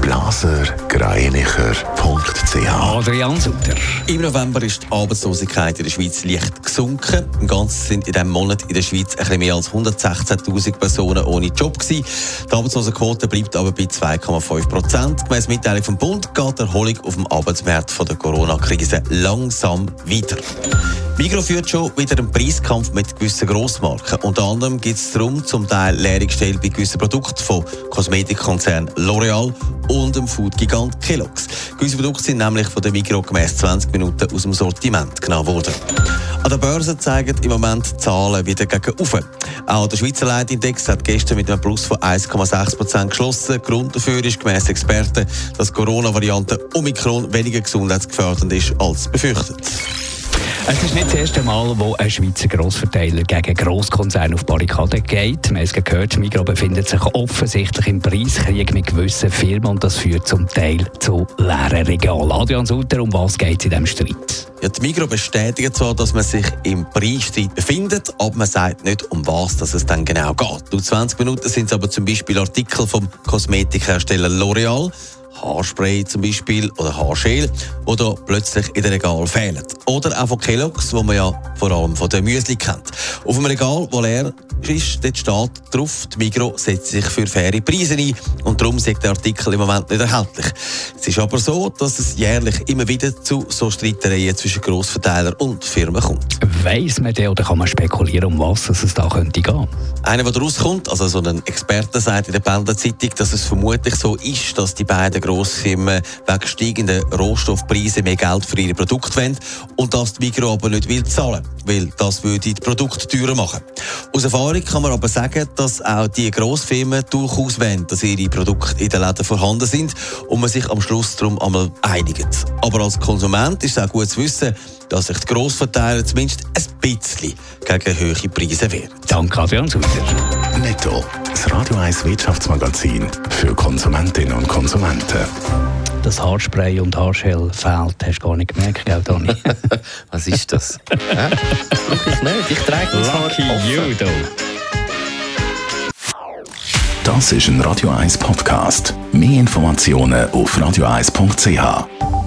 blasergreinicher.ch Adrian Sutter. Im November ist die Arbeitslosigkeit in der Schweiz leicht gesunken. Im Ganzen sind in diesem Monat in der Schweiz ein bisschen mehr als 116.000 Personen ohne Job gewesen. Die Arbeitslosenquote bleibt aber bei 2,5 Prozent. Gemäss Mitteilung vom Bund geht die Erholung auf dem Arbeitsmarkt von der Corona-Krise langsam weiter. Migro führt schon wieder einen Preiskampf mit gewissen Grossmarken. Unter anderem geht es darum, zum Teil Leergestellt bei gewissen Produkten von Kosmetikkonzern L'Oreal und dem Foodgigant Kellogg's. Gewisse Produkte sind nämlich von der Migro gemäss 20 Minuten aus dem Sortiment genommen worden. An der Börse zeigen im Moment Zahlen wieder gegen oben. Auch der Schweizer Leitindex hat gestern mit einem Plus von 1,6 Prozent geschlossen. Grund dafür ist gemäss Experten, dass Corona-Variante Omikron weniger gesundheitsgefährdend ist als befürchtet. Es ist nicht das erste Mal, wo ein Schweizer Grossverteiler gegen Grosskonzerne auf Barrikaden geht. Haben es gehört, Migros befindet sich offensichtlich im Preiskrieg mit gewissen Firmen und das führt zum Teil zu leeren Regalen. Adrian Sutter, um was geht es in diesem Streit? Ja, die Migros bestätigt zwar, dass man sich im Preisstreit befindet, aber man sagt nicht, um was dass es dann genau geht. Nur 20 Minuten sind es aber zum Beispiel Artikel vom Kosmetikhersteller L'Oreal, Haarspray zum Beispiel oder Haarschäl, die da plötzlich in den Regal fehlen. Oder auch von Kellogg's, wo man ja vor allem von der Müsli kennt. Auf dem Regal, wo leer ist, dort steht drauf, die Migros setzt sich für faire Preise ein und darum ist der Artikel im Moment nicht erhältlich. Es ist aber so, dass es jährlich immer wieder zu so Streitereien zwischen Grossverteilern und Firmen kommt. Weiss man denn oder kann man spekulieren, um was es da könnte gehen? Einer, der rauskommt, also so ein Experte sagt in der Pendelzeitung, dass es vermutlich so ist, dass die beiden Grossfirmen wegen steigender Rohstoffpreise mehr Geld für ihre Produkte wollen und dass die Migros aber nicht will zahlen weil das würde die Produkte teurer machen. Aus Erfahrung kann man aber sagen, dass auch die Grossfirmen durchaus wollen, dass ihre Produkte in den Läden vorhanden sind und man sich am Schluss darum einmal einigt. Aber als Konsument ist es auch gut zu wissen, dass sich die Grossverteiler zumindest ein bisschen gegen höhere Preise wehren. Danke, Adrian Sutter. Netto. Das Radio 1 Wirtschaftsmagazin für Konsumentinnen und Konsumenten das Haarspray und Haarschell fehlt. Hast du gar nicht gemerkt, gell, Dani? Was ist das? ja? Ich nicht. Ich trage das Lucky you, though. Das ist ein Radio 1 Podcast. Mehr Informationen auf radio1.ch.